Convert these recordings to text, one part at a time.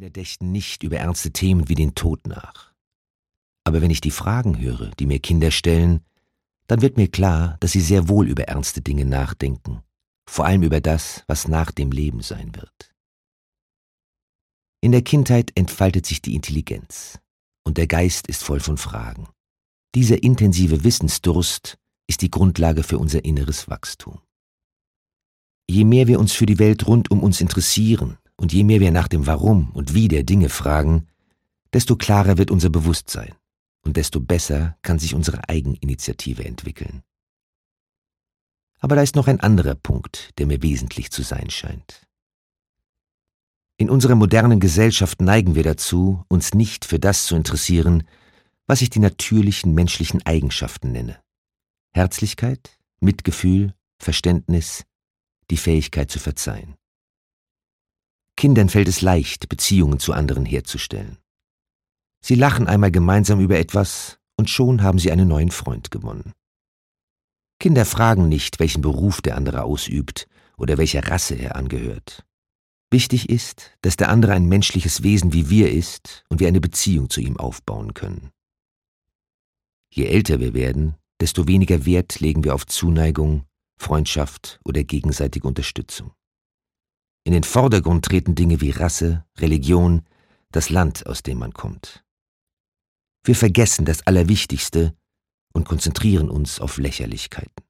Kinder dächten nicht über ernste Themen wie den Tod nach. Aber wenn ich die Fragen höre, die mir Kinder stellen, dann wird mir klar, dass sie sehr wohl über ernste Dinge nachdenken, vor allem über das, was nach dem Leben sein wird. In der Kindheit entfaltet sich die Intelligenz und der Geist ist voll von Fragen. Dieser intensive Wissensdurst ist die Grundlage für unser inneres Wachstum. Je mehr wir uns für die Welt rund um uns interessieren und je mehr wir nach dem Warum und Wie der Dinge fragen, desto klarer wird unser Bewusstsein und desto besser kann sich unsere Eigeninitiative entwickeln. Aber da ist noch ein anderer Punkt, der mir wesentlich zu sein scheint. In unserer modernen Gesellschaft neigen wir dazu, uns nicht für das zu interessieren, was ich die natürlichen menschlichen Eigenschaften nenne. Herzlichkeit, Mitgefühl, Verständnis, die Fähigkeit zu verzeihen. Kindern fällt es leicht, Beziehungen zu anderen herzustellen. Sie lachen einmal gemeinsam über etwas und schon haben sie einen neuen Freund gewonnen. Kinder fragen nicht, welchen Beruf der andere ausübt oder welcher Rasse er angehört. Wichtig ist, dass der andere ein menschliches Wesen wie wir ist und wir eine Beziehung zu ihm aufbauen können. Je älter wir werden, desto weniger Wert legen wir auf Zuneigung, Freundschaft oder gegenseitige Unterstützung. In den Vordergrund treten Dinge wie Rasse, Religion, das Land, aus dem man kommt. Wir vergessen das Allerwichtigste und konzentrieren uns auf Lächerlichkeiten.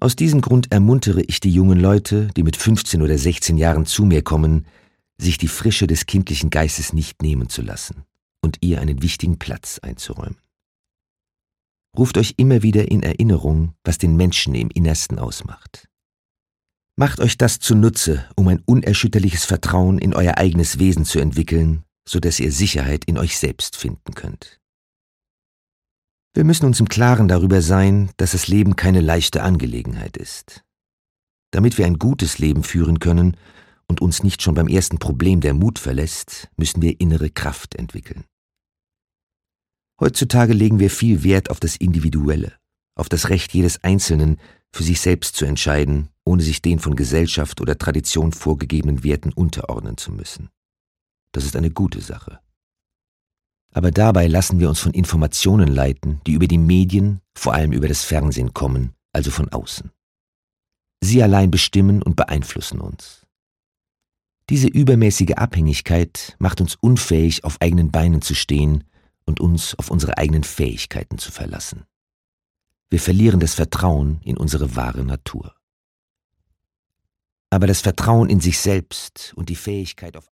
Aus diesem Grund ermuntere ich die jungen Leute, die mit 15 oder 16 Jahren zu mir kommen, sich die Frische des kindlichen Geistes nicht nehmen zu lassen und ihr einen wichtigen Platz einzuräumen. Ruft euch immer wieder in Erinnerung, was den Menschen im Innersten ausmacht. Macht euch das zunutze, um ein unerschütterliches Vertrauen in euer eigenes Wesen zu entwickeln, so dass ihr Sicherheit in euch selbst finden könnt. Wir müssen uns im Klaren darüber sein, dass das Leben keine leichte Angelegenheit ist. Damit wir ein gutes Leben führen können und uns nicht schon beim ersten Problem der Mut verlässt, müssen wir innere Kraft entwickeln. Heutzutage legen wir viel Wert auf das Individuelle, auf das Recht jedes Einzelnen, für sich selbst zu entscheiden, ohne sich den von Gesellschaft oder Tradition vorgegebenen Werten unterordnen zu müssen. Das ist eine gute Sache. Aber dabei lassen wir uns von Informationen leiten, die über die Medien, vor allem über das Fernsehen kommen, also von außen. Sie allein bestimmen und beeinflussen uns. Diese übermäßige Abhängigkeit macht uns unfähig, auf eigenen Beinen zu stehen und uns auf unsere eigenen Fähigkeiten zu verlassen. Wir verlieren das Vertrauen in unsere wahre Natur. Aber das Vertrauen in sich selbst und die Fähigkeit auf